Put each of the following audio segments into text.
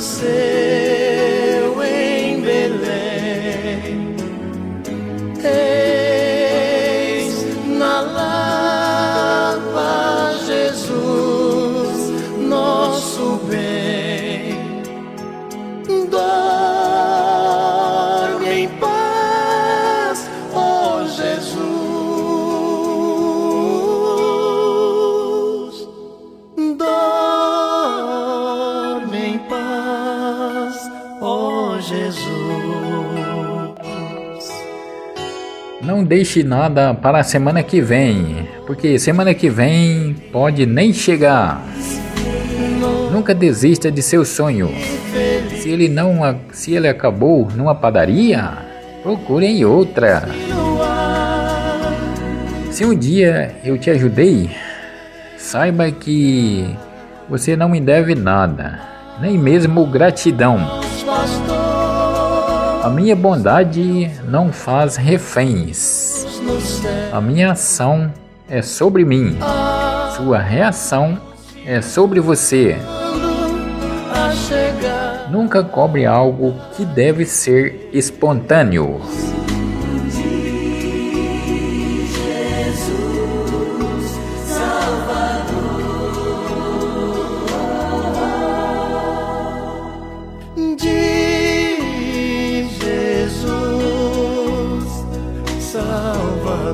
nasceu em Belém. Eis na lava Jesus, nosso bem. Dorme em paz, ó Jesus. Dorme Não deixe nada para a semana que vem, porque semana que vem pode nem chegar. Nunca desista de seu sonho. Se ele não, se ele acabou numa padaria, procure em outra. Se um dia eu te ajudei, saiba que você não me deve nada, nem mesmo gratidão. A minha bondade não faz reféns. A minha ação é sobre mim. Sua reação é sobre você. Nunca cobre algo que deve ser espontâneo.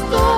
gusto.